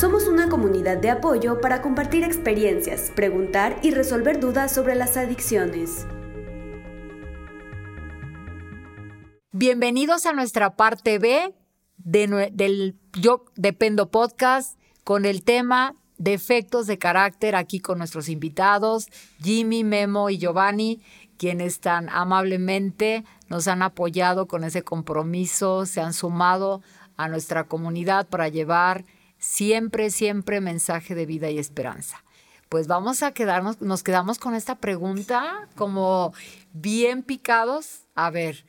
Somos una comunidad de apoyo para compartir experiencias, preguntar y resolver dudas sobre las adicciones. Bienvenidos a nuestra parte B del Yo Dependo Podcast con el tema defectos de carácter aquí con nuestros invitados, Jimmy, Memo y Giovanni, quienes tan amablemente nos han apoyado con ese compromiso, se han sumado a nuestra comunidad para llevar siempre, siempre mensaje de vida y esperanza. Pues vamos a quedarnos, nos quedamos con esta pregunta como bien picados. A ver,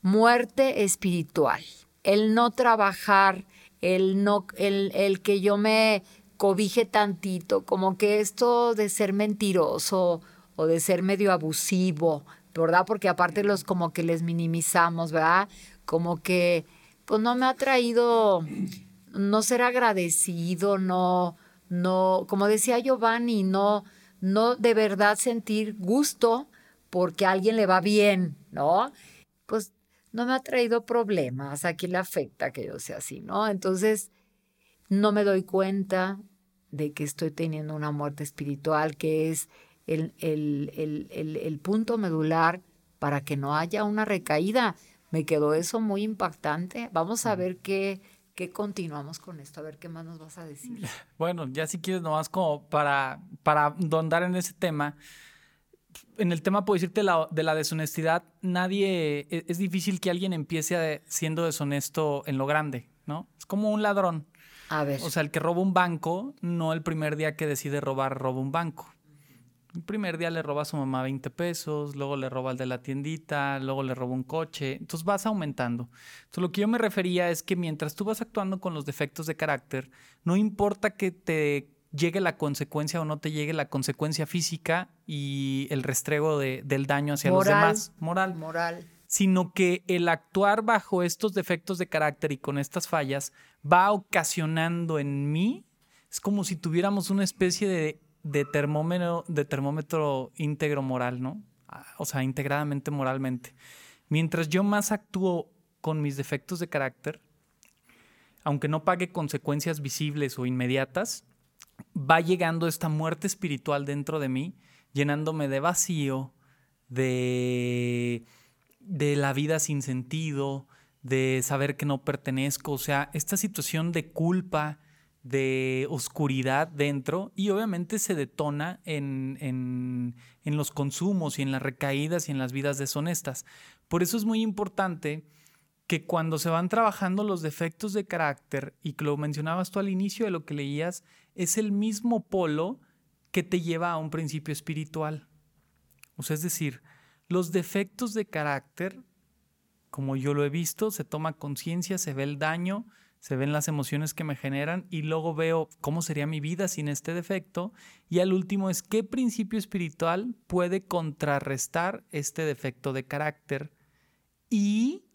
muerte espiritual, el no trabajar, el no, el, el que yo me cobije tantito, como que esto de ser mentiroso o de ser medio abusivo, ¿verdad? Porque aparte los como que les minimizamos, ¿verdad? Como que pues no me ha traído no ser agradecido, no no, como decía Giovanni, no no de verdad sentir gusto porque a alguien le va bien, ¿no? Pues no me ha traído problemas, a quién le afecta que yo sea así, ¿no? Entonces, no me doy cuenta de que estoy teniendo una muerte espiritual, que es el, el, punto medular para que no haya una recaída. Me quedó eso muy impactante. Vamos a ver qué, qué continuamos con esto, a ver qué más nos vas a decir. Bueno, ya si quieres nomás como para, para andar en ese tema, en el tema, puedo decirte, la, de la deshonestidad, nadie, es, es, difícil que alguien empiece siendo deshonesto en lo grande, ¿no? Es como un ladrón. A ver. O sea, el que roba un banco, no el primer día que decide robar, roba un banco. El primer día le roba a su mamá 20 pesos, luego le roba al de la tiendita, luego le roba un coche. Entonces vas aumentando. Entonces lo que yo me refería es que mientras tú vas actuando con los defectos de carácter, no importa que te llegue la consecuencia o no te llegue la consecuencia física y el restrego del daño hacia los demás. Moral. Moral sino que el actuar bajo estos defectos de carácter y con estas fallas va ocasionando en mí, es como si tuviéramos una especie de, de termómetro, de termómetro íntegro moral, ¿no? Ah, o sea, integradamente moralmente. Mientras yo más actúo con mis defectos de carácter, aunque no pague consecuencias visibles o inmediatas, va llegando esta muerte espiritual dentro de mí, llenándome de vacío, de de la vida sin sentido, de saber que no pertenezco, o sea, esta situación de culpa, de oscuridad dentro y obviamente se detona en, en, en, los consumos y en las recaídas y en las vidas deshonestas. Por eso es muy importante que cuando se van trabajando los defectos de carácter, y que lo mencionabas tú al inicio de lo que leías, es el mismo polo que te lleva a un principio espiritual. O sea, es decir, los defectos de carácter, como yo lo he visto, se toma conciencia, se ve el daño, se ven las emociones que me generan y luego veo cómo sería mi vida sin este defecto. Y al último es qué principio espiritual puede contrarrestar este defecto de carácter y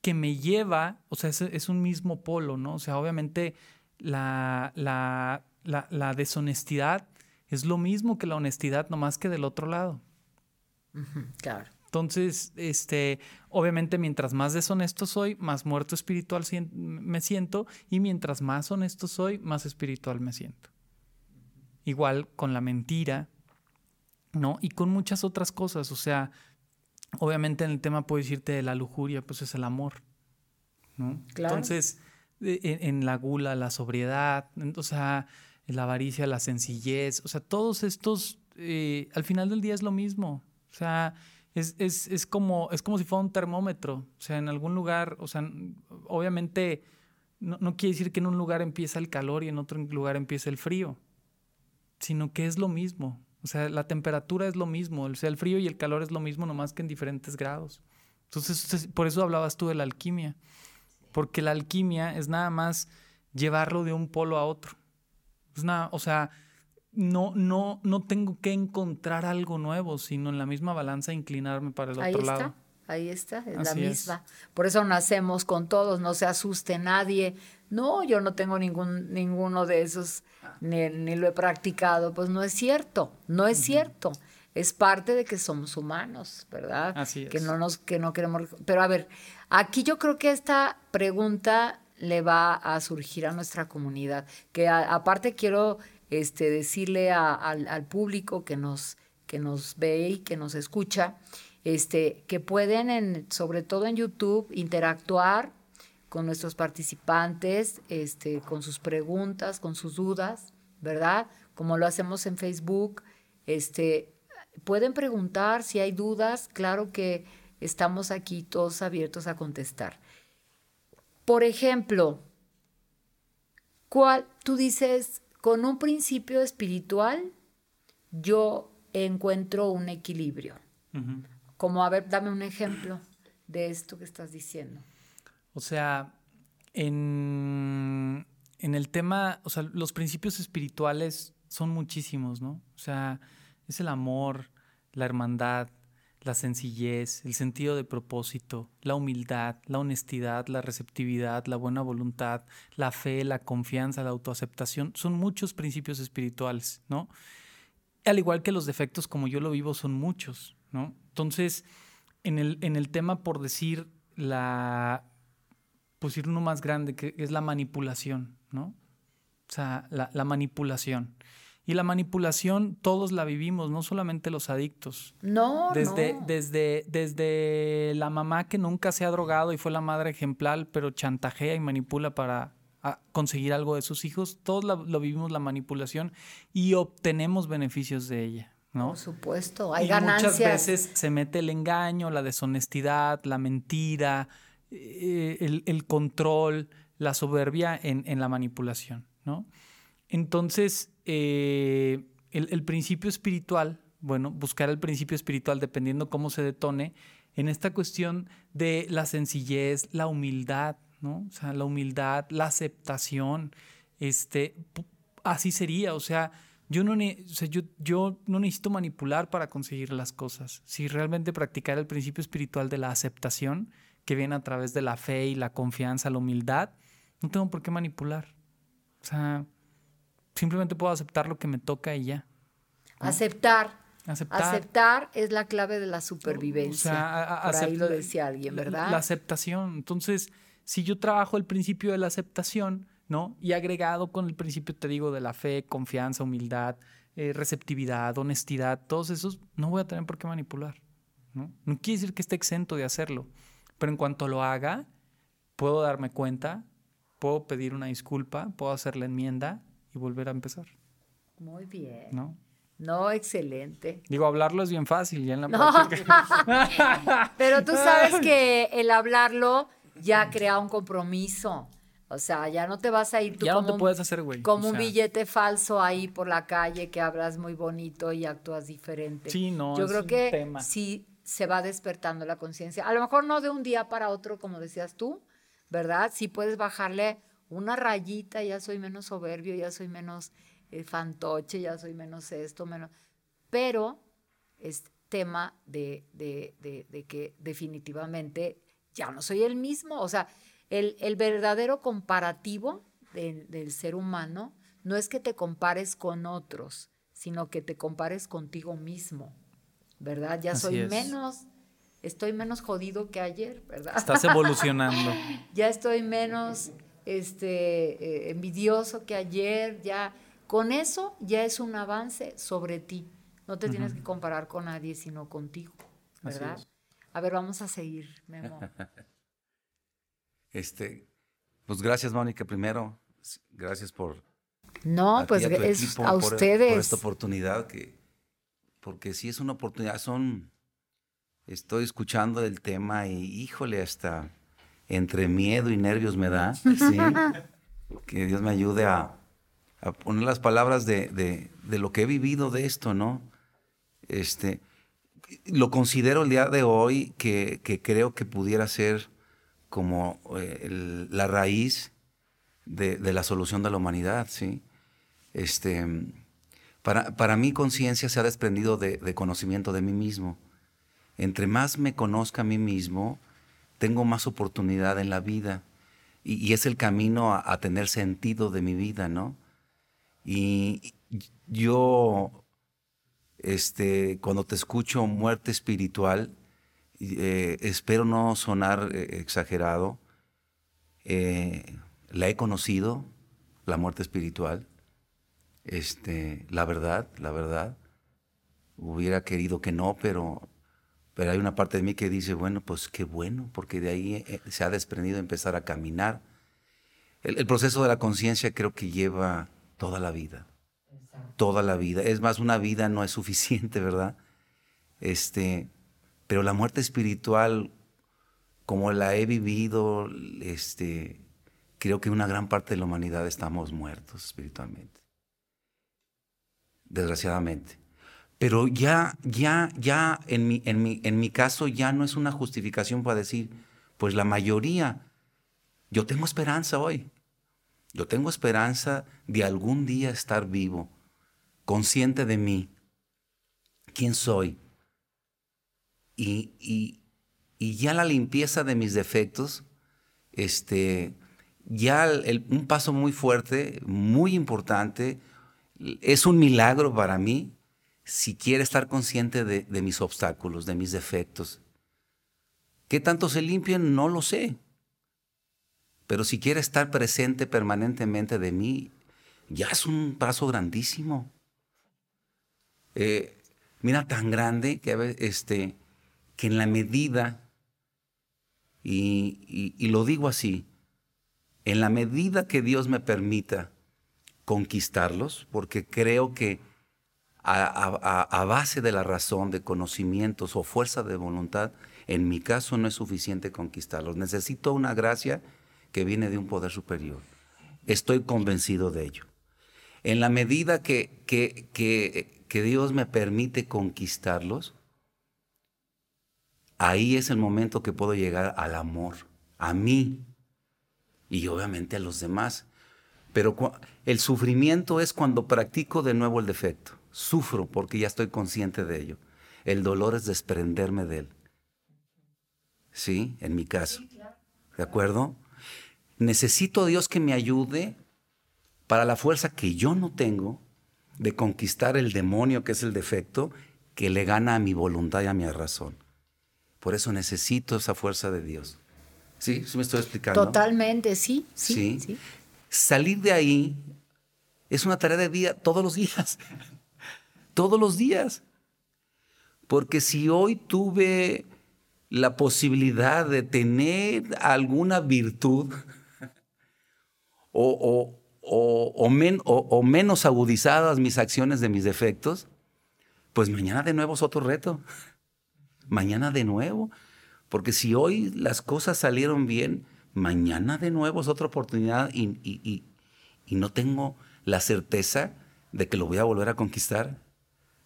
que me lleva, o sea, es, un mismo polo, ¿no? O sea, obviamente la, la, la deshonestidad es lo mismo que la honestidad, nomás que del otro lado. Claro. Entonces, este, obviamente, mientras más deshonesto soy, más muerto espiritual me siento, y mientras más honesto soy, más espiritual me siento. Igual con la mentira, ¿no? Y con muchas otras cosas. O sea, obviamente en el tema puedo decirte de la lujuria, pues es el amor, ¿no? Claro. Entonces, en, la gula, la sobriedad, o sea, la avaricia, la sencillez, o sea, todos estos, eh, al final del día es lo mismo. O sea, es, es, es, como, es como si fuera un termómetro. O sea, en algún lugar, o sea, obviamente no, no, quiere decir que en un lugar empieza el calor y en otro lugar empieza el frío, sino que es lo mismo. O sea, la temperatura es lo mismo. O sea, el frío y el calor es lo mismo, nomás que en diferentes grados. Entonces, por eso hablabas tú de la alquimia. Porque la alquimia es nada más llevarlo de un polo a otro. Es nada, o sea, no, no, no tengo que encontrar algo nuevo, sino en la misma balanza inclinarme para el Ahí otro está. lado. Ahí está, es la misma. Por eso nacemos con todos, no se asuste nadie. No, yo no tengo ningún, ninguno de esos, ni, ni lo he practicado. Pues no es cierto, no es cierto. Es parte de que somos humanos, ¿verdad? Así es. Que no nos, que no queremos. Pero a ver, aquí yo creo que esta pregunta le va a surgir a nuestra comunidad. Que aparte quiero este, decirle al, público que nos, que nos ve y que nos escucha, este, que pueden, en, sobre todo en YouTube, interactuar con nuestros participantes, este, con sus preguntas, con sus dudas, ¿verdad? Como lo hacemos en Facebook. Este, pueden preguntar si hay dudas, claro que estamos aquí todos abiertos a contestar. Por ejemplo, ¿cuál, tú dices, con un principio espiritual, yo encuentro un equilibrio. Como, a ver, dame un ejemplo de esto que estás diciendo. O sea, en, en el tema, o sea, los principios espirituales son muchísimos, ¿no? O sea, es el amor, la hermandad, la sencillez, el sentido de propósito, la humildad, la honestidad, la receptividad, la buena voluntad, la fe, la confianza, la autoaceptación, son muchos principios espirituales, ¿no? Al igual que los defectos como yo lo vivo son muchos, ¿no? Entonces, en el, en el tema por decir la, pues ir uno más grande, que es la manipulación, ¿no? O sea, la, la manipulación. Y la manipulación todos la vivimos, no solamente los adictos. No, desde, no. Desde, desde la mamá que nunca se ha drogado y fue la madre ejemplar, pero chantajea y manipula para conseguir algo de sus hijos, todos lo vivimos la manipulación y obtenemos beneficios de ella. ¿no? Por supuesto, hay y ganancias. Muchas veces se mete el engaño, la deshonestidad, la mentira, eh, el, el, control, la soberbia en, en la manipulación, ¿no? Entonces, eh, el, principio espiritual, bueno, buscar el principio espiritual dependiendo cómo se detone, en esta cuestión de la sencillez, la humildad, ¿no? O sea, la humildad, la aceptación, este, así sería, o sea, yo no, yo, yo no necesito manipular para conseguir las cosas. Si realmente practicar el principio espiritual de la aceptación, que viene a través de la fe y la confianza, la humildad, no tengo por qué manipular. O sea, simplemente puedo aceptar lo que me toca y ya. Aceptar. Aceptar. es la clave de la supervivencia. O sea, Por ahí lo decía alguien, ¿verdad? La aceptación. Entonces, si yo trabajo el principio de la aceptación, ¿no? Y agregado con el principio, te digo, de la fe, confianza, humildad, eh, receptividad, honestidad, todos esos, no voy a tener por qué manipular, ¿no? No quiere decir que esté exento de hacerlo, pero en cuanto lo haga, puedo darme cuenta, puedo pedir una disculpa, puedo hacer la enmienda y volver a empezar. Muy bien. ¿No? No, excelente. Digo, hablarlo es bien fácil, ya en la práctica. Pero tú sabes que el hablarlo ya crea un compromiso. O sea, ya no te vas a ir tú ya como, no te puedes hacer, güey. como un billete falso ahí por la calle que hablas muy bonito y actúas diferente. Sí, no. Yo creo que sí se va despertando la conciencia. A lo mejor no de un día para otro, como decías tú, ¿verdad? Sí puedes bajarle una rayita, ya soy menos soberbio, ya soy menos eh, fantoche, ya soy menos esto, menos... Pero es tema de, que definitivamente ya no soy el mismo. O sea, el, verdadero comparativo del ser humano no es que te compares con otros, sino que te compares contigo mismo, ¿verdad? Ya soy menos, estoy menos jodido que ayer, ¿verdad? Estás evolucionando. ya estoy menos este, eh, envidioso que ayer, ya, con eso ya es un avance sobre ti. No te tienes que comparar con nadie, sino contigo, ¿verdad? A ver, vamos a seguir, Memo. este, pues gracias, Mónica, primero. Gracias por... No, pues es a ustedes. Por esta oportunidad que... Porque sí es una oportunidad, son... Estoy escuchando el tema y híjole, hasta entre miedo y nervios me da. que Dios me ayude a, poner las palabras de, lo que he vivido de esto, ¿no? Este, lo considero el día de hoy que, creo que pudiera ser como eh, la raíz de, la solución de la humanidad, ¿sí? Este, para, para mí conciencia se ha desprendido de, de conocimiento de mí mismo. Entre más me conozca a mí mismo, tengo más oportunidad en la vida y, es el camino a, tener sentido de mi vida, ¿no? Y yo, este, cuando te escucho muerte espiritual, eh, espero no sonar eh, exagerado, eh, la he conocido, la muerte espiritual. Este, la verdad, la verdad. Hubiera querido que no, pero, pero hay una parte de mí que dice, bueno, pues qué bueno, porque de ahí eh, se ha desprendido empezar a caminar. El, proceso de la conciencia creo que lleva toda la vida. Toda la vida. Es más, una vida no es suficiente, ¿verdad? Este, pero la muerte espiritual, como la he vivido, este, creo que una gran parte de la humanidad estamos muertos espiritualmente. Desgraciadamente. Pero ya, ya, ya, en mi, en, mi, en mi caso ya no es una justificación para decir, pues la mayoría, yo tengo esperanza hoy. Yo tengo esperanza de algún día estar vivo, consciente de mí, quién soy. Y, y, y ya la limpieza de mis defectos, este, ya un paso muy fuerte, muy importante, es un milagro para mí si quiere estar consciente de, mis obstáculos, de mis defectos. ¿Qué tanto se limpian? No lo sé. Pero si quiere estar presente permanentemente de mí, ya es un paso grandísimo. Eh, mira, tan grande que, este, que en la medida, y, lo digo así, en la medida que Dios me permita conquistarlos, porque creo que a, base de la razón, de conocimientos o fuerza de voluntad, en mi caso no es suficiente conquistarlos. Necesito una gracia que viene de un poder superior. Estoy convencido de ello. En la medida que, que, que, Dios me permite conquistarlos, ahí es el momento que puedo llegar al amor, a mí y obviamente a los demás. Pero el sufrimiento es cuando practico de nuevo el defecto. Sufro porque ya estoy consciente de ello. El dolor es desprenderme de él. ¿Sí? En mi caso. ¿De acuerdo? necesito a Dios que me ayude para la fuerza que yo no tengo de conquistar el demonio que es el defecto que le gana a mi voluntad y a mi razón. Por eso necesito esa fuerza de Dios. ¿Sí? ¿Sí me estoy explicando? Totalmente, sí, sí, sí. Salir de ahí es una tarea de día todos los días. Todos los días. Porque si hoy tuve la posibilidad de tener alguna virtud, o, o, menos agudizadas mis acciones de mis defectos, pues mañana de nuevo es otro reto. Mañana de nuevo. Porque si hoy las cosas salieron bien, mañana de nuevo es otra oportunidad y, y, no tengo la certeza de que lo voy a volver a conquistar.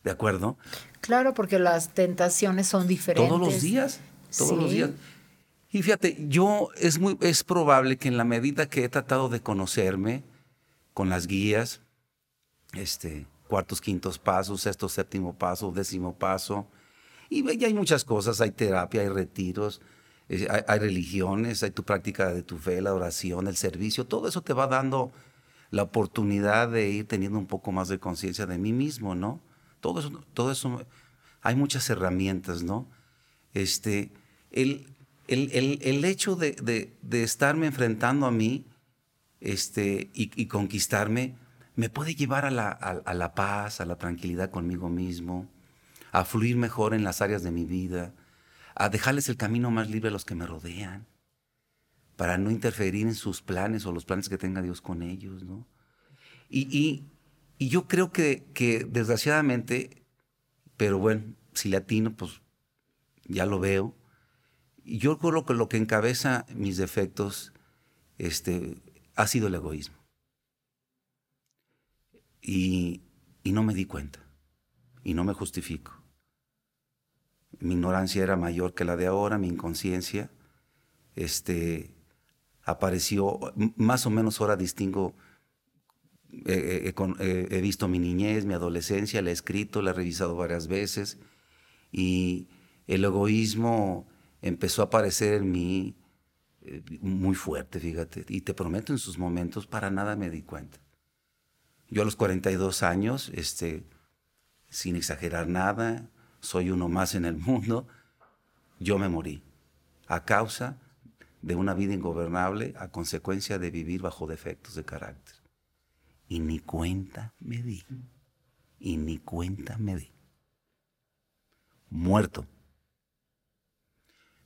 ¿De acuerdo? Claro, porque las tentaciones son diferentes. Todos los días, todos los días. Y fíjate, yo es muy es probable que en la medida que he tratado de conocerme con las guías, este, cuartos, quintos pasos, sexto, séptimo paso, décimo paso, y hay muchas cosas, hay terapia, hay retiros, eh, hay, religiones, hay tu práctica de tu fe, la oración, el servicio, todo eso te va dando la oportunidad de ir teniendo un poco más de conciencia de mí mismo, ¿no? Todo eso, todo eso, hay muchas herramientas, ¿no? Este, el, el, hecho de, estarme enfrentando a mí este, y, conquistarme me puede llevar a la, paz, a la tranquilidad conmigo mismo, a fluir mejor en las áreas de mi vida, a dejarles el camino más libre a los que me rodean, para no interferir en sus planes o los planes que tenga Dios con ellos, ¿no? Y, yo creo que, que, desgraciadamente, pero bueno, si latino, pues ya lo veo, yo creo que lo que encabeza mis defectos este, ha sido el egoísmo. Y, no me di cuenta. Y no me justifico. Mi ignorancia era mayor que la de ahora, mi inconsciencia. Este, apareció, más o menos ahora distingo, eh, eh, he visto mi niñez, mi adolescencia, la he escrito, la he revisado varias veces. Y el egoísmo empezó a aparecer en mí eh, muy fuerte, fíjate. Y te prometo, en sus momentos para nada me di cuenta. Yo a los 42 años, este, sin exagerar nada, soy uno más en el mundo, yo me morí a causa de una vida ingobernable a consecuencia de vivir bajo defectos de carácter. Y ni cuenta me di. Y ni cuenta me di. Muerto.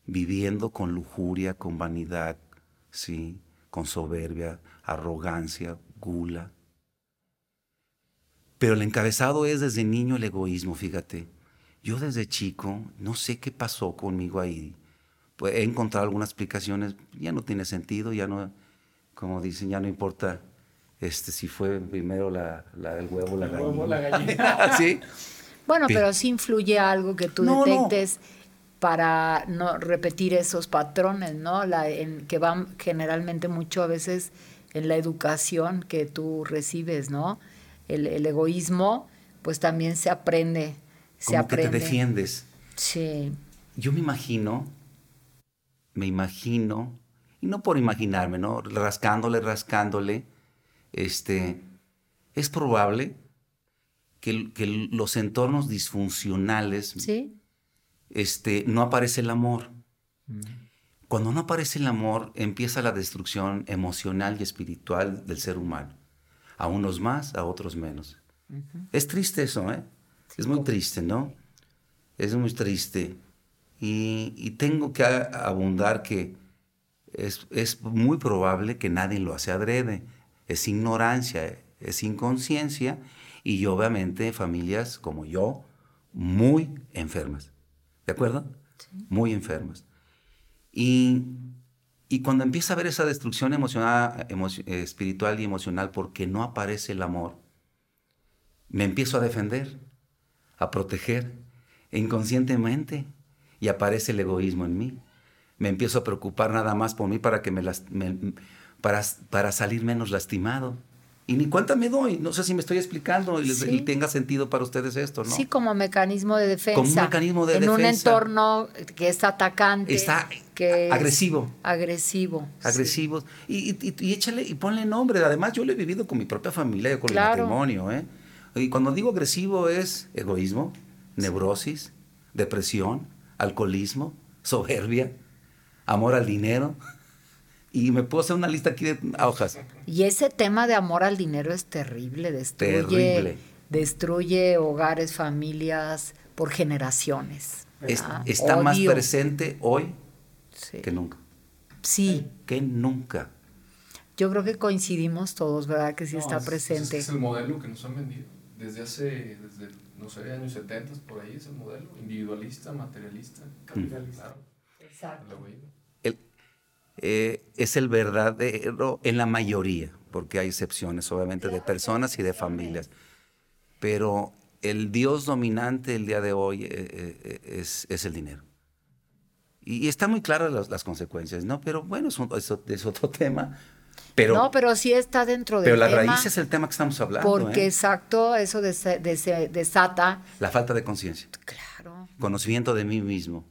Viviendo con lujuria, con vanidad, sí, con soberbia, arrogancia, gula. Pero el encabezado es desde niño el egoísmo, fíjate. Yo desde chico, no sé qué pasó conmigo ahí. Pues he encontrado algunas explicaciones, ya no tiene sentido, ya no, como dicen, ya no importa este, si fue primero la, el huevo la gallina. Huevo, la gallina. ¿Sí? Bueno, pero sí influye algo que tú detectes para no repetir esos patrones, ¿no? La, en, que van generalmente mucho a veces en la educación que tú recibes, ¿no? El, el egoísmo, pues también se aprende. Se Como aprende. que te defiendes. Sí. Yo me imagino me imagino, y no por imaginarme, ¿no? Rascándole, rascándole, este, es probable que, que los entornos disfuncionales, ¿Sí? este, no aparece el amor. Mm. Cuando no aparece el amor, empieza la destrucción emocional y espiritual del ser humano. A unos más, a otros menos. Es triste eso, ¿eh? es muy triste, ¿no? Es muy triste. Y, tengo que abundar que es, es, muy probable que nadie lo hace adrede. Es ignorancia, es inconsciencia y obviamente familias como yo muy enfermas. ¿De acuerdo? Muy enfermas. Y, y, cuando empieza a haber esa destrucción emocional, espiritual y emocional porque no aparece el amor, me empiezo a defender, a proteger, e inconscientemente y aparece el egoísmo en mí. Me empiezo a preocupar nada más por mí para, que me, para, para salir menos lastimado. Y ni cuenta me doy. No sé si me estoy explicando y, tenga sentido para ustedes esto, ¿no? Sí, como mecanismo de defensa. Como un mecanismo de en defensa. En un entorno que está atacante. Está que agresivo. agresivo. Agresivo. Y, y, échale y ponle nombre. Además, yo lo he vivido con mi propia familia, con mi matrimonio. ¿eh? Y cuando digo agresivo es egoísmo, neurosis, depresión, alcoholismo, soberbia, amor al dinero. Y me puedo hacer una lista aquí de hojas. Y ese tema de amor al dinero es terrible, destruye, destruye hogares, familias por generaciones. está más presente hoy que nunca. Sí. Que nunca. Yo creo que coincidimos todos, ¿verdad? Que sí está presente. Es, es, el modelo que nos han vendido desde hace, desde no sé, años 70 por ahí es el modelo, individualista, materialista, capitalista. Exacto. Eh, es el verdadero en la mayoría, porque hay excepciones obviamente de personas y de familias, pero el Dios dominante el día de hoy eh, eh, es, es, el dinero. Y, está muy claras las, las, consecuencias, ¿no? Pero bueno, es, es otro tema no, pero sí está dentro del Pero la raíz es el tema que estamos hablando. Porque ¿eh? exacto, eso desata. La falta de conciencia. Claro. Conocimiento de mí mismo.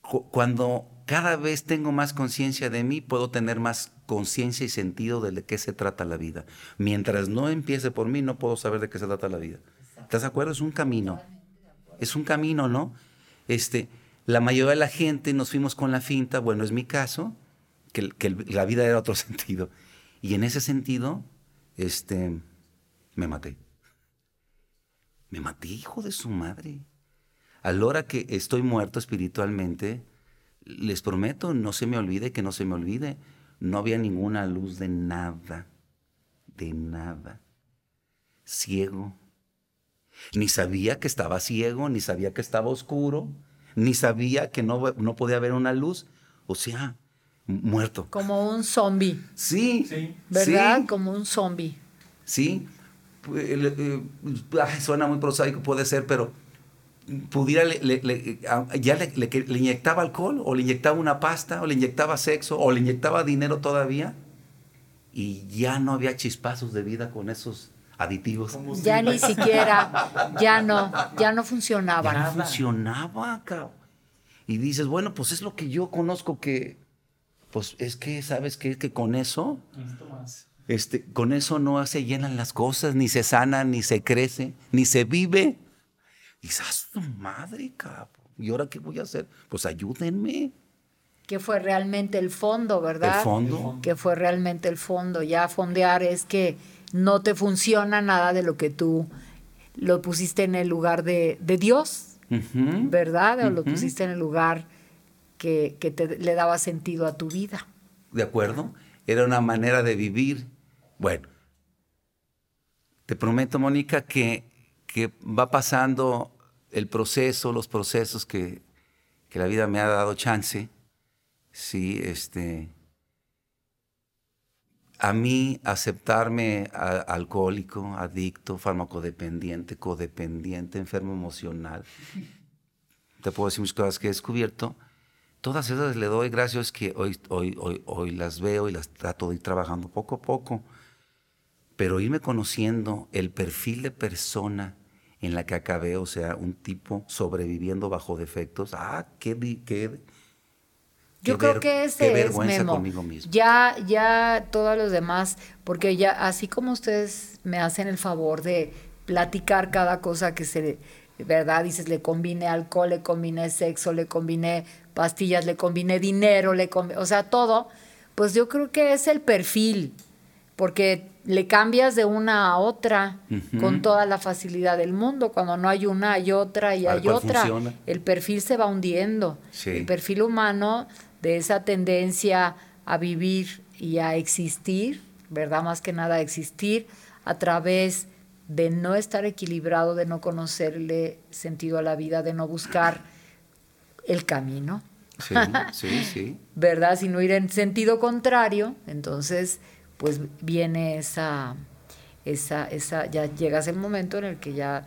Cuando cada vez tengo más conciencia de mí, puedo tener más conciencia y sentido de qué se trata la vida. Mientras no empiece por mí, no puedo saber de qué se trata la vida. ¿Estás de acuerdo? Es un camino. Es un camino, ¿no? Este, la mayoría de la gente nos fuimos con la finta, bueno, es mi caso, que, la vida era otro sentido. Y en ese sentido, este, me maté. Me maté, hijo de su madre. A la hora que estoy muerto espiritualmente, les prometo, no se me olvide que no se me olvide, no había ninguna luz de nada, de nada. Ciego. Ni sabía que estaba ciego, ni sabía que estaba oscuro, ni sabía que no, no podía haber una luz. O sea, muerto. Como un zombie. Sí. ¿Verdad? Como un zombie. Sí. Eh, suena muy prosaico, puede ser, pero pudiera, ya le, inyectaba alcohol, o le inyectaba una pasta, o le inyectaba sexo, o le inyectaba dinero todavía, y ya no había chispazos de vida con esos aditivos. Ya ni siquiera, ya no, ya no funcionaba. Ya no funcionaba, cabrón. Y dices, bueno, pues es lo que yo conozco que, pues es que, ¿sabes qué? Que con eso, este, con eso no se llenan las cosas, ni se sanan, ni se crece, ni se vive. Y dices, tu madre, cabrón. ¿Y ahora qué voy a hacer? Pues ayúdenme. que fue realmente el fondo, ¿verdad? El fondo. Que fue realmente el fondo. Ya fondear es que no te funciona nada de lo que tú lo pusiste en el lugar de, de Dios. ¿verdad? O lo pusiste en el lugar que, que te, le daba sentido a tu vida. ¿De acuerdo? Era una manera de vivir. Bueno, te prometo, Mónica, que, que va pasando el proceso, los procesos que, que la vida me ha dado chance. Sí, este. A mí aceptarme alcohólico, adicto, farmacodependiente, codependiente, enfermo emocional. Te puedo decir muchas cosas que he descubierto. Todas esas le doy gracias que hoy, hoy, hoy, hoy las veo y las trato de ir trabajando poco a poco. Pero irme conociendo el perfil de persona en la que acabé, o sea, un tipo sobreviviendo bajo defectos. Ah, qué, qué, Yo qué creo ver- que ese es Memo. conmigo mismo. Ya, ya todos los demás, porque ya así como ustedes me hacen el favor de platicar cada cosa que se, ¿verdad? Dices, le combiné alcohol, le combiné sexo, le combiné pastillas, le combiné dinero, le combi- o sea, todo, pues yo creo que es el perfil, porque le cambias de una a otra con toda la facilidad del mundo. Cuando no hay una, hay otra y hay otra. funciona. El perfil se va hundiendo. Sí. El perfil humano de esa tendencia a vivir y a existir, ¿verdad? Más que nada a existir a través de no estar equilibrado, de no conocerle sentido a la vida, de no buscar el camino, Sí, sí, sí. ¿verdad? Sino ir en sentido contrario, entonces pues viene esa, esa, esa, ya llegas el momento en el que ya,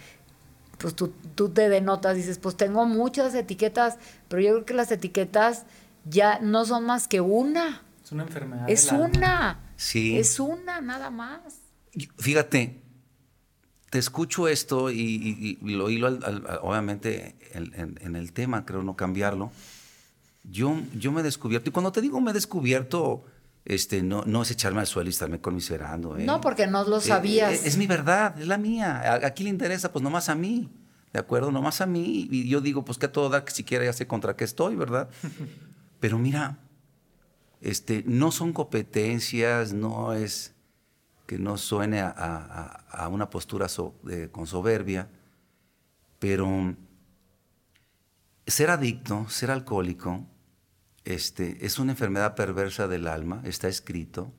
pues tú, tú te denotas, dices, pues tengo muchas etiquetas, pero yo creo que las etiquetas ya no son más que una, Es una enfermedad. es alma. una, Sí. es una nada más. Fíjate, te escucho esto y, y- y lo hilo al- al- al- obviamente en, en- en el tema, creo no cambiarlo. Yo, yo me he descubierto, y cuando te digo me he descubierto, este, no, no es echarme al suelo y estarme conmiserando. ¿eh? No, porque no lo Eh, sabías. eh, es mi verdad, es la mía. ¿A, a quién le interesa? Pues nomás a mí. ¿De acuerdo? Nomás a mí. Y yo digo, pues que a todo dar, que siquiera ya sé contra qué estoy, ¿verdad? Pero mira, este, no son competencias, no es que no suene a, a- a una postura so- de- con soberbia, pero ser adicto, ser alcohólico, este, es una enfermedad perversa del alma, está escrito.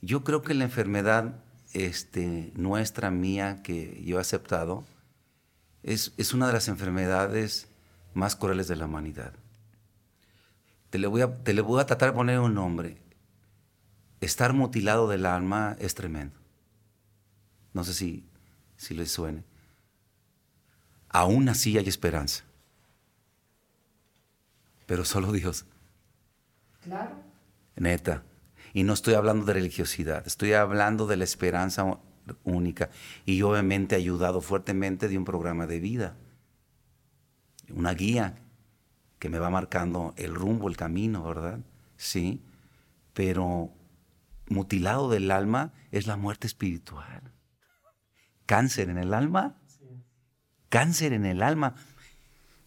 Yo creo que la enfermedad este, nuestra, mía, que yo he aceptado, es, una de las enfermedades más crueles de la humanidad. Te le, voy a, te le voy a tratar de poner un nombre. Estar mutilado del alma es tremendo. No sé si, si les suene. Aún así hay esperanza. Pero solo Dios. Claro. Neta. Y no estoy hablando de religiosidad, estoy hablando de la esperanza única. Y obviamente ayudado fuertemente de un programa de vida, una guía que me va marcando el rumbo, el camino, ¿verdad? Sí. Pero mutilado del alma es la muerte espiritual. Cáncer en el alma. Cáncer en el alma.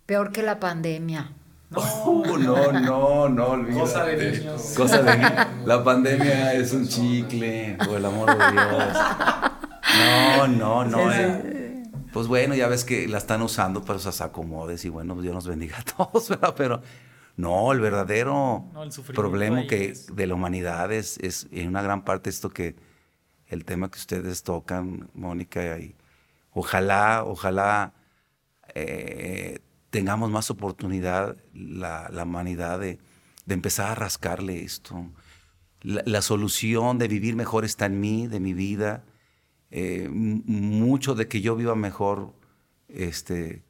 Peor que la pandemia. No, no, no, no, olvídate. Cosa de niños. Cosa de La pandemia es un chicle, por el amor de Dios. No, no, no. eh. Pues bueno, ya ves que la están usando para esos acomodes y bueno, pues Dios nos bendiga a todos, ¿verdad? Pero no, el verdadero No, el sufrimiento problema que es- de la humanidad es, es en una gran parte esto que el tema que ustedes tocan, Mónica, y ojalá, ojalá eh, tengamos más oportunidad la, la humanidad de, de empezar a rascarle esto. La, solución de vivir mejor está en mí, de mi vida. Eh, mucho de que yo viva mejor este,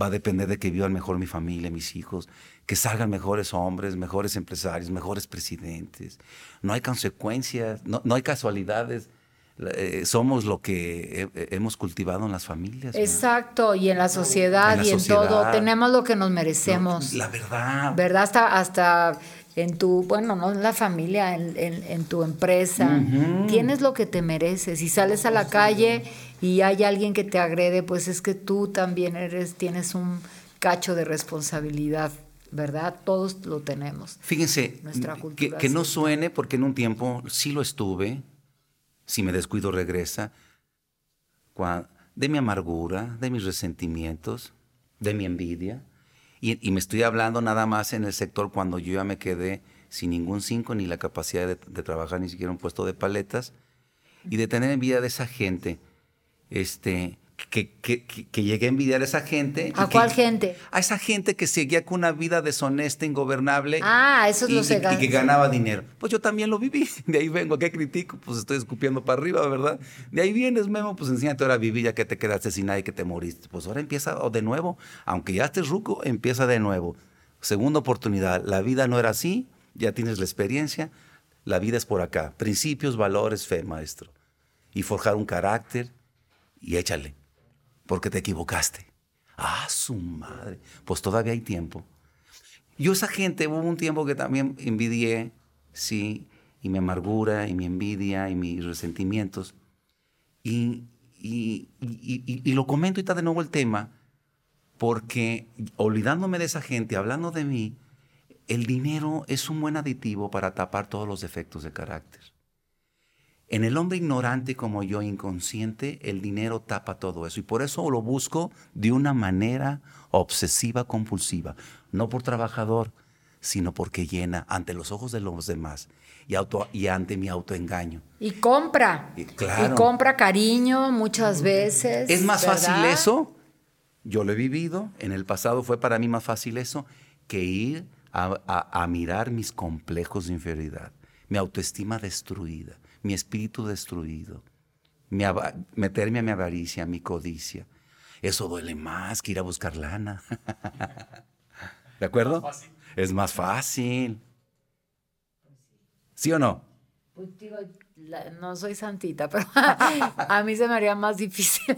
va a depender de que vivan mejor mi familia, mis hijos, que salgan mejores hombres, mejores empresarios, mejores presidentes. No hay consecuencias, no, no hay casualidades. Eh, somos lo que he- hemos cultivado en las familias. Exacto, y en la sociedad En la y en todo, tenemos lo que nos merecemos. La verdad. ¿Verdad? Hasta, hasta en tu, bueno, no en la familia, en, en- en tu empresa. Tienes lo que te mereces. Si sales a la calle y hay alguien que te agrede, pues es que tú también eres, tienes un cacho de responsabilidad, ¿verdad? Todos lo tenemos. Fíjense, Nuestra que, cultura que no suene, porque en un tiempo sí lo estuve, si me descuido regresa, de mi amargura, de mis resentimientos, de mi envidia, y, y me estoy hablando nada más en el sector cuando yo ya me quedé sin ningún cinco ni la capacidad de, de trabajar ni siquiera un puesto de paletas, y de tener envidia de esa gente, este, que, que, que- que llegué a envidiar a esa gente. ¿A que- cuál gente? A esa gente que seguía con una vida deshonesta, ingobernable. Ah, esos y, los y- se y que ganaba dinero. Pues yo también lo viví. De ahí vengo. ¿Qué critico? Pues estoy escupiendo para arriba, ¿verdad? De ahí vienes, Memo. Pues enséñate ahora a vivir ya que te quedaste sin nadie que te moriste. Pues ahora empieza de nuevo. Aunque ya estés ruco, empieza de nuevo. Segunda oportunidad. La vida no era así. Ya tienes la experiencia. La vida es por acá. Principios, valores, fe, maestro. Y forjar un carácter y échale. Porque te equivocaste. Ah, su madre. Pues todavía hay tiempo. Yo esa gente, hubo un tiempo que también envidié, sí, y mi amargura, y mi envidia, y mis resentimientos. Y, y, y- y- y lo comento ahorita de nuevo el tema, porque olvidándome de esa gente, hablando de mí, el dinero es un buen aditivo para tapar todos los defectos de carácter. En el hombre ignorante como yo, inconsciente, el dinero tapa todo eso. Y por eso lo busco de una manera obsesiva, compulsiva. No por trabajador, sino porque llena ante los ojos de los demás y, auto, y ante mi autoengaño. Y compra. Y claro. Y compra cariño muchas veces. ¿Es más ¿verdad? fácil eso? Yo lo he vivido. En el pasado fue para mí más fácil eso que ir a, a- a mirar mis complejos de inferioridad, mi autoestima destruida, mi espíritu destruido, mi meterme a mi avaricia, a mi codicia. Eso duele más que ir a buscar lana. ¿De acuerdo? Es más fácil. ¿Sí o no? Pues digo, la- no soy santita, pero a mí se me haría más difícil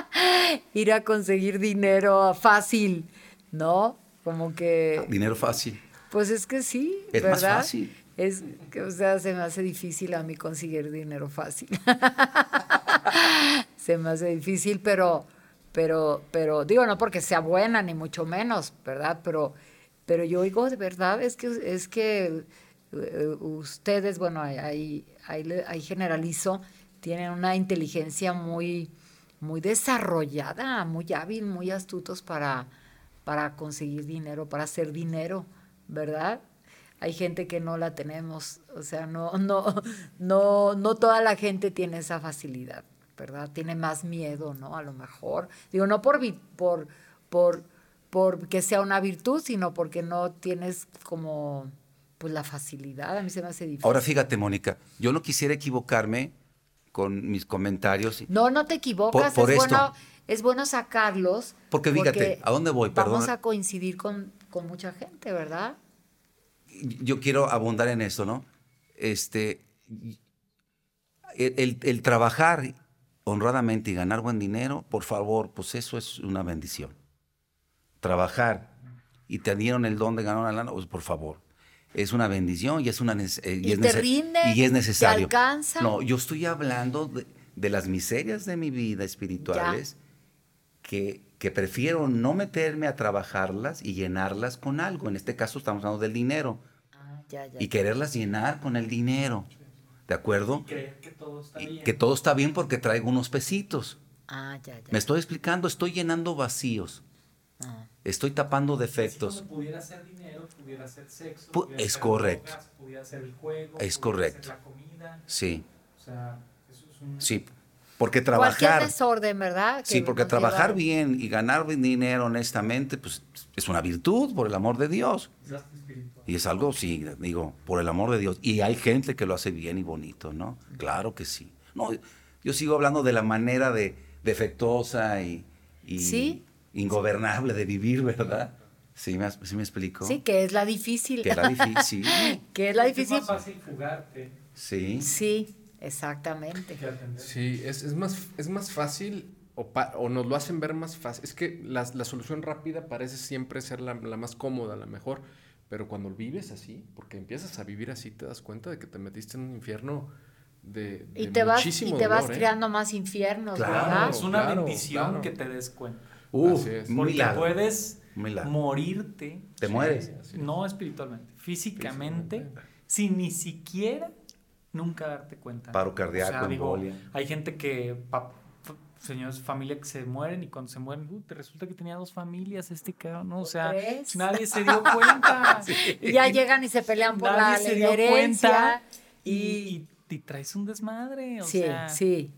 ir a conseguir dinero fácil, ¿no? Como que, Dinero fácil. pues es que sí, Es más fácil. Es que, o sea, se me hace difícil a mí conseguir dinero fácil. se me hace difícil, pero, pero, pero, digo, no porque sea buena, ni mucho menos, ¿verdad? Pero, pero yo digo, de verdad, es que, es que eh, ustedes, bueno, ahí, ahí, ahí generalizo, tienen una inteligencia muy, muy desarrollada, muy hábil, muy astutos para, para conseguir dinero, para hacer dinero, ¿verdad? Hay gente que no la tenemos, o sea, no, no, no, no toda la gente tiene esa facilidad, ¿verdad? Tiene más miedo, ¿no? A lo mejor. Digo, no por, por, por, por que sea una virtud, sino porque no tienes como, pues la facilidad. A mí se me hace difícil. Ahora fíjate, Mónica, yo no quisiera equivocarme con mis comentarios. No, no te equivocas, Por- por es, esto. bueno, es bueno sacarlos. Porque fíjate, ¿a dónde voy? Vamos Perdona. a coincidir con, con mucha gente, ¿verdad? Yo quiero abundar en esto, ¿no? Este, el, el- el trabajar honradamente y ganar buen dinero, por favor, pues eso es una bendición. Trabajar y te dieron el don de ganar una lana, pues por favor. Es una bendición y es una eh, ¿Y es te rinde? y es ¿Te necesario. alcanza? No, yo estoy hablando de, de las miserias de mi vida espirituales que, que prefiero no meterme a trabajarlas y llenarlas con algo. En este caso estamos hablando del dinero ya, ya. y quererlas llenar con el dinero. ¿De acuerdo? Creer que todo está Y bien. que todo está bien porque traigo unos pesitos. Ah, ya, ya. Me estoy explicando, estoy llenando vacíos. Ah. Estoy tapando defectos. como pudiera ser dinero, pudiera ser sexo, Pu- pudiera es ser correcto. drogas, pudiera ser el juego, Es correcto. ser la comida. Sí, O sea, eso es un... sí. Porque Cualquier trabajar. desorden, ¿verdad? Sí, Que porque trabajar lleva- bien y ganar dinero honestamente, pues es una virtud, por el amor de Dios. Y es algo, sí, digo, por el amor de Dios. Y hay gente que lo hace bien y bonito, ¿no? Claro que sí. No, yo sigo hablando de la manera de defectuosa y, y Sí. ingobernable de vivir, ¿verdad? Sí, me, sí me explico. Sí, que es la difícil. Que era difícil. que es la Es difícil. más fácil fugarte Sí. Sí, exactamente. Sí, es, es más, es más fácil o, pa- o nos lo hacen ver más fácil. Es que la, la solución rápida parece siempre ser la, la más cómoda, la mejor. Pero cuando vives así, porque empiezas a vivir así, te das cuenta de que te metiste en un infierno de, Y te vas, y muchísimo te vas ¿eh? creando más infiernos, Claro. ¿verdad? Es una claro, bendición claro. que te des cuenta. Uf, Así es. un Porque milagro. puedes milagro. morirte. Te mueres. No espiritualmente, físicamente, sin ni siquiera nunca darte cuenta. Paro cardíaco, embolia. hay gente que, señores, familia que se mueren y cuando se mueren, uh, te resulta que tenía dos familias este cabrón, ¿no? O sea, ¿Tres? nadie se dio cuenta. Y ya llegan y se pelean por la, nadie se dio herencia. cuenta y, y, y traes un desmadre, o sí, sea, sí.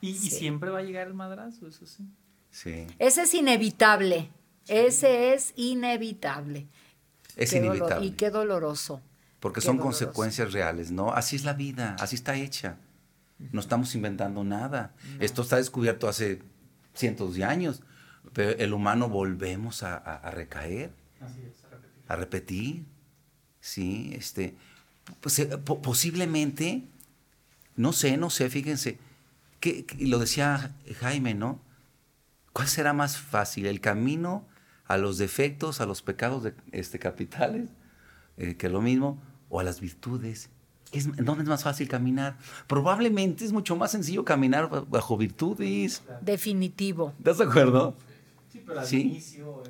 y, y sí. siempre va a llegar el madrazo, eso sí. Sí. Ese es inevitable. Ese es inevitable. Es Qué inevitable. y qué doloroso. Porque Qué son doloroso. consecuencias reales, ¿no? Así es la vida, así está hecha. No estamos inventando nada. Esto está descubierto hace cientos de años. Pero el humano volvemos a, a- a recaer, a repetir. Sí, este. pues, eh, po- posiblemente, no sé, no sé, fíjense. Que, lo decía Jaime, ¿no? ¿Cuál será más fácil? ¿El camino a los defectos, a los pecados de, este, capitales, eh, que es lo mismo, o a las virtudes? Es, ¿Dónde es más fácil caminar? Probablemente es mucho más sencillo caminar ba- bajo virtudes. Definitivo. ¿Estás de acuerdo? Sí, pero al Sí. inicio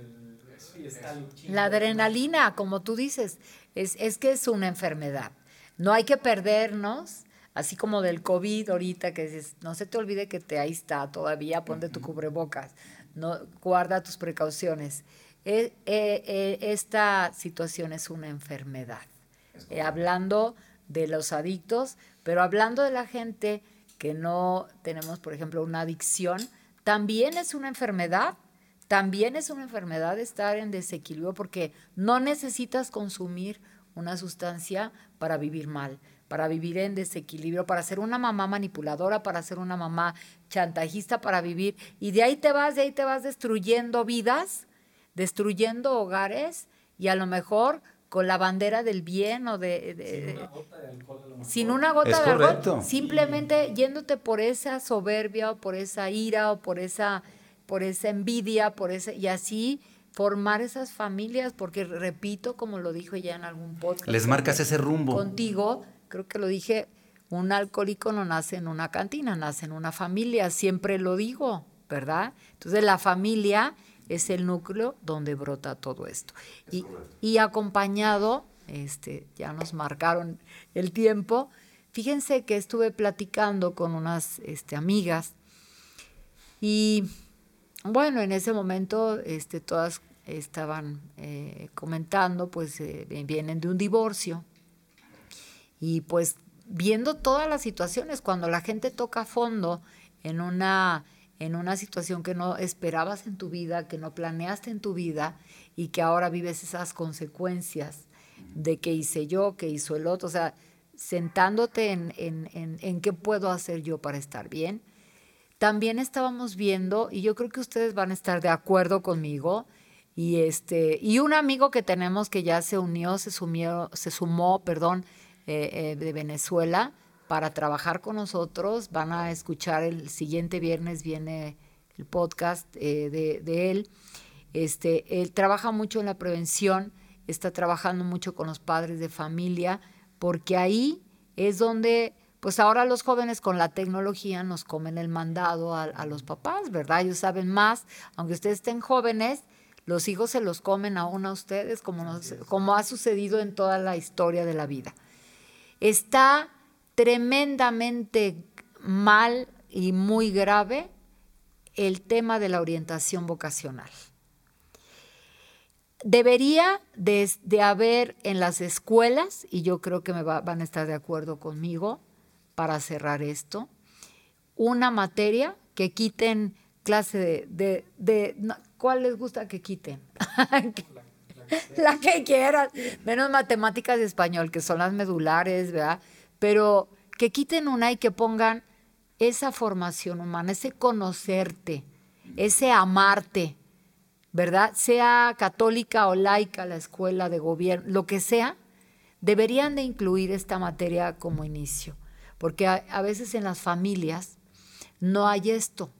sí está el. La adrenalina, como tú dices, es, es que es una enfermedad. No hay que perdernos, así como del COVID ahorita, que dices, no se te olvide que te ahí está todavía, ponte tu cubrebocas, no, guarda tus precauciones. Eh, eh, eh, esta situación es una enfermedad. Eh, hablando de los adictos, pero hablando de la gente que no tenemos, por ejemplo, una adicción, también es una enfermedad. También es una enfermedad estar en desequilibrio porque no necesitas consumir una sustancia para vivir mal, para vivir en desequilibrio, para ser una mamá manipuladora, para ser una mamá chantajista, para vivir. Y de ahí te vas, de ahí te vas destruyendo vidas, destruyendo hogares y a lo mejor con la bandera del bien o de... de- sin una gota Es de alcohol, simplemente yéndote por esa soberbia o por esa ira o por esa por esa envidia, por ese y así formar esas familias, porque repito, como lo dijo ya en algún podcast. Les marcas ese rumbo. Contigo, creo que lo dije, un alcohólico no nace en una cantina, nace en una familia, siempre lo digo, ¿verdad? Entonces la familia es el núcleo donde brota todo esto. Y, y acompañado, este, ya nos marcaron el tiempo, fíjense que estuve platicando con unas este, amigas y bueno, en ese momento este, todas estaban eh, comentando, pues eh, vienen de un divorcio y pues viendo todas las situaciones, cuando la gente toca a fondo en una, en una situación que no esperabas en tu vida, que no planeaste en tu vida y que ahora vives esas consecuencias de qué hice yo, qué hizo el otro, o sea, sentándote en, en, en, en qué puedo hacer yo para estar bien. También estábamos viendo, y yo creo que ustedes van a estar de acuerdo conmigo, y este, y un amigo que tenemos que ya se unió, se sumió, se sumó, perdón, eh, eh, de Venezuela para trabajar con nosotros. Van a escuchar el siguiente viernes viene el podcast eh, de, de él. Este, él trabaja mucho en la prevención, está trabajando mucho con los padres de familia, porque ahí es donde, pues ahora los jóvenes con la tecnología nos comen el mandado a, a los papás, ¿verdad? Ellos saben más, aunque ustedes estén jóvenes, los hijos se los comen aún a ustedes, como, nos- como ha sucedido en toda la historia de la vida. Está tremendamente mal y muy grave el tema de la orientación vocacional. Debería de, de haber en las escuelas, y yo creo que me va- van a estar de acuerdo conmigo para cerrar esto, una materia que quiten clase de... de- de- ¿Cuál les gusta que quiten? la que quieras, menos matemáticas y español, que son las medulares, ¿verdad? Pero que quiten una y que pongan esa formación humana, ese conocerte, ese amarte, ¿verdad? Sea católica o laica la escuela de gobierno, lo que sea, deberían de incluir esta materia como inicio, porque a, a veces en las familias no hay esto,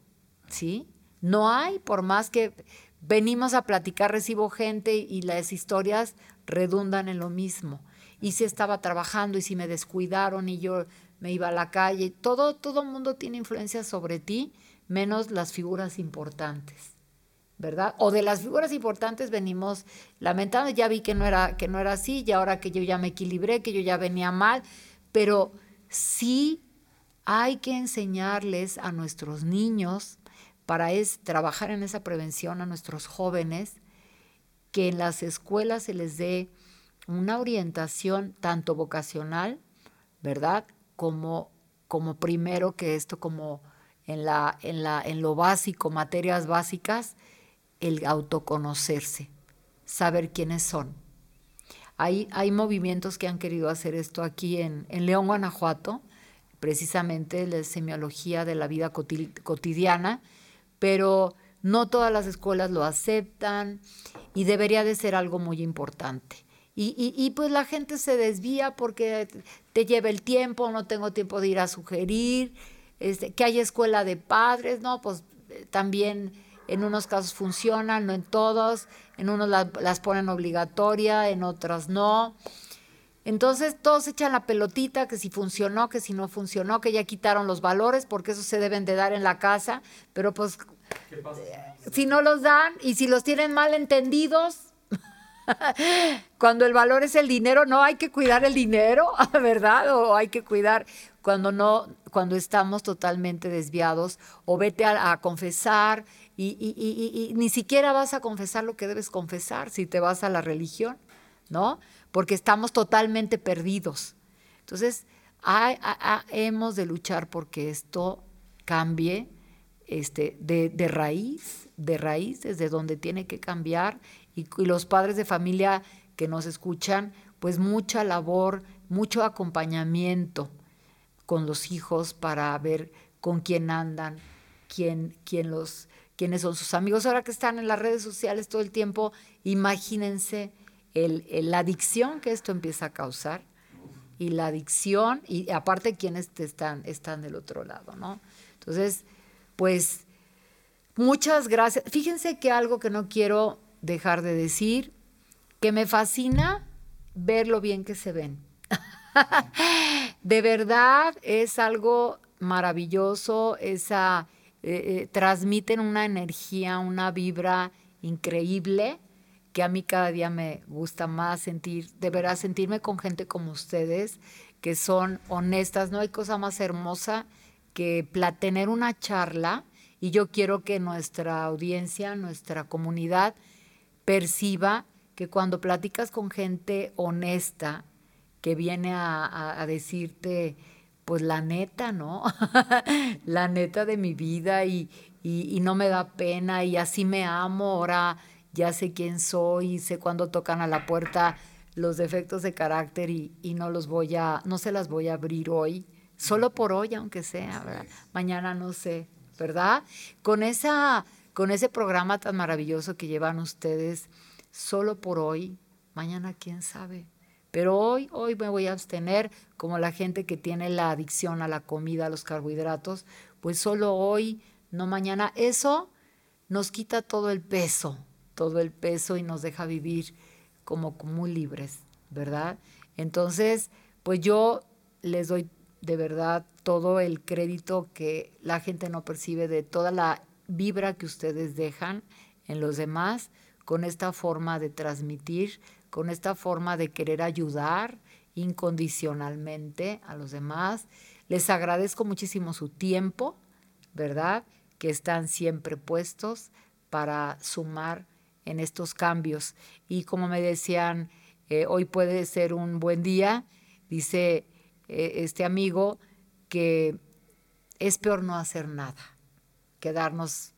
¿sí? No hay, por más que venimos a platicar, recibo gente y las historias redundan en lo mismo. Y si estaba trabajando y si me descuidaron y yo me iba a la calle, todo todo mundo tiene influencia sobre ti, menos las figuras importantes. ¿verdad? O de las figuras importantes venimos lamentando, ya vi que no era que no era así, y ahora que yo ya me equilibré, que yo ya venía mal, pero sí hay que enseñarles a nuestros niños para es, trabajar en esa prevención a nuestros jóvenes que en las escuelas se les dé una orientación tanto vocacional, ¿verdad? Como, como primero que esto, como en, la, en, la, en lo básico, materias básicas, el autoconocerse, saber quiénes son. Hay, hay movimientos que han querido hacer esto aquí en, en León, Guanajuato, precisamente la semiología de la vida cotidiana, pero no todas las escuelas lo aceptan y debería de ser algo muy importante. Y, y, pues la gente se desvía porque te lleva el tiempo, no tengo tiempo de ir a sugerir, este, que hay escuela de padres, no, pues eh, también en unos casos funcionan, no en todos, en unos las ponen obligatoria, en otras no. Entonces todos echan la pelotita, que si funcionó, que si no funcionó, que ya quitaron los valores, porque eso se deben de dar en la casa, pero pues si no los dan y si los tienen mal entendidos, cuando el valor es el dinero, no hay que cuidar el dinero, ¿verdad? O hay que cuidar cuando no, cuando estamos totalmente desviados, o vete a, confesar y, y, ni siquiera vas a confesar lo que debes confesar si te vas a la religión, ¿no? Porque estamos totalmente perdidos. Entonces, hemos de luchar porque esto cambie este, de, de, raíz, de raíz, desde donde tiene que cambiar, y, los padres de familia que nos escuchan, pues mucha labor, mucho acompañamiento con los hijos para ver con quién andan, quién, quién los, quiénes son sus amigos. Ahora que están en las redes sociales todo el tiempo, imagínense el, la adicción que esto empieza a causar y la adicción y aparte quienes están, están del otro lado, ¿no? Entonces, pues muchas gracias. Fíjense que algo que no quiero dejar de decir, que me fascina ver lo bien que se ven. de verdad es algo maravilloso, esa, eh, eh, transmiten una energía, una vibra increíble que a mí cada día me gusta más sentir, de verdad sentirme con gente como ustedes, que son honestas, no hay cosa más hermosa que tener una charla y yo quiero que nuestra audiencia, nuestra comunidad perciba que cuando platicas con gente honesta, que viene a, decirte, pues la neta, ¿no? la neta de mi vida y, y, no me da pena y así me amo, ahora ya sé quién soy, sé cuándo tocan a la puerta los defectos de carácter y, y no los voy a, no se las voy a abrir hoy solo por hoy, aunque sea, mañana no sé, ¿verdad? Con, esa, con ese programa tan maravilloso que llevan ustedes, solo por hoy, mañana quién sabe. Pero hoy, hoy me voy a abstener, como la gente que tiene la adicción a la comida, a los carbohidratos, pues solo hoy, no mañana. Eso nos quita todo el peso, todo el peso y nos deja vivir como muy libres, ¿verdad? Entonces, pues yo les doy de verdad todo el crédito que la gente no percibe de toda la vibra que ustedes dejan en los demás con esta forma de transmitir, con esta forma de querer ayudar incondicionalmente a los demás. Les agradezco muchísimo su tiempo, ¿verdad? Que están siempre puestos para sumar en estos cambios. Y como me decían, eh, hoy puede ser un buen día, dice eh, este amigo que es peor no hacer nada, quedarnos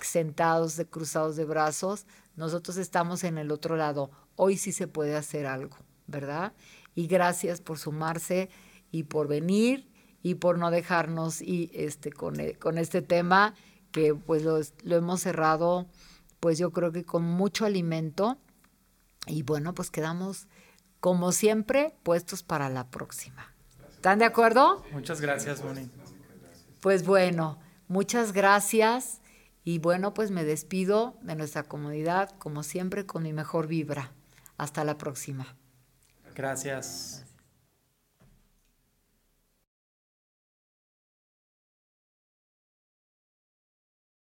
sentados, de, cruzados de brazos. Nosotros estamos en el otro lado. Hoy sí se puede hacer algo, ¿verdad? Y gracias por sumarse y por venir y por no dejarnos y este con, e, con este tema que pues lo, lo hemos cerrado pues yo creo que con mucho alimento y bueno pues quedamos como siempre puestos para la próxima. ¿Están de acuerdo? Muchas gracias, Moni. Pues bueno, muchas gracias. Y bueno, pues me despido de nuestra comunidad, como siempre, con mi mejor vibra. Hasta la próxima. Gracias.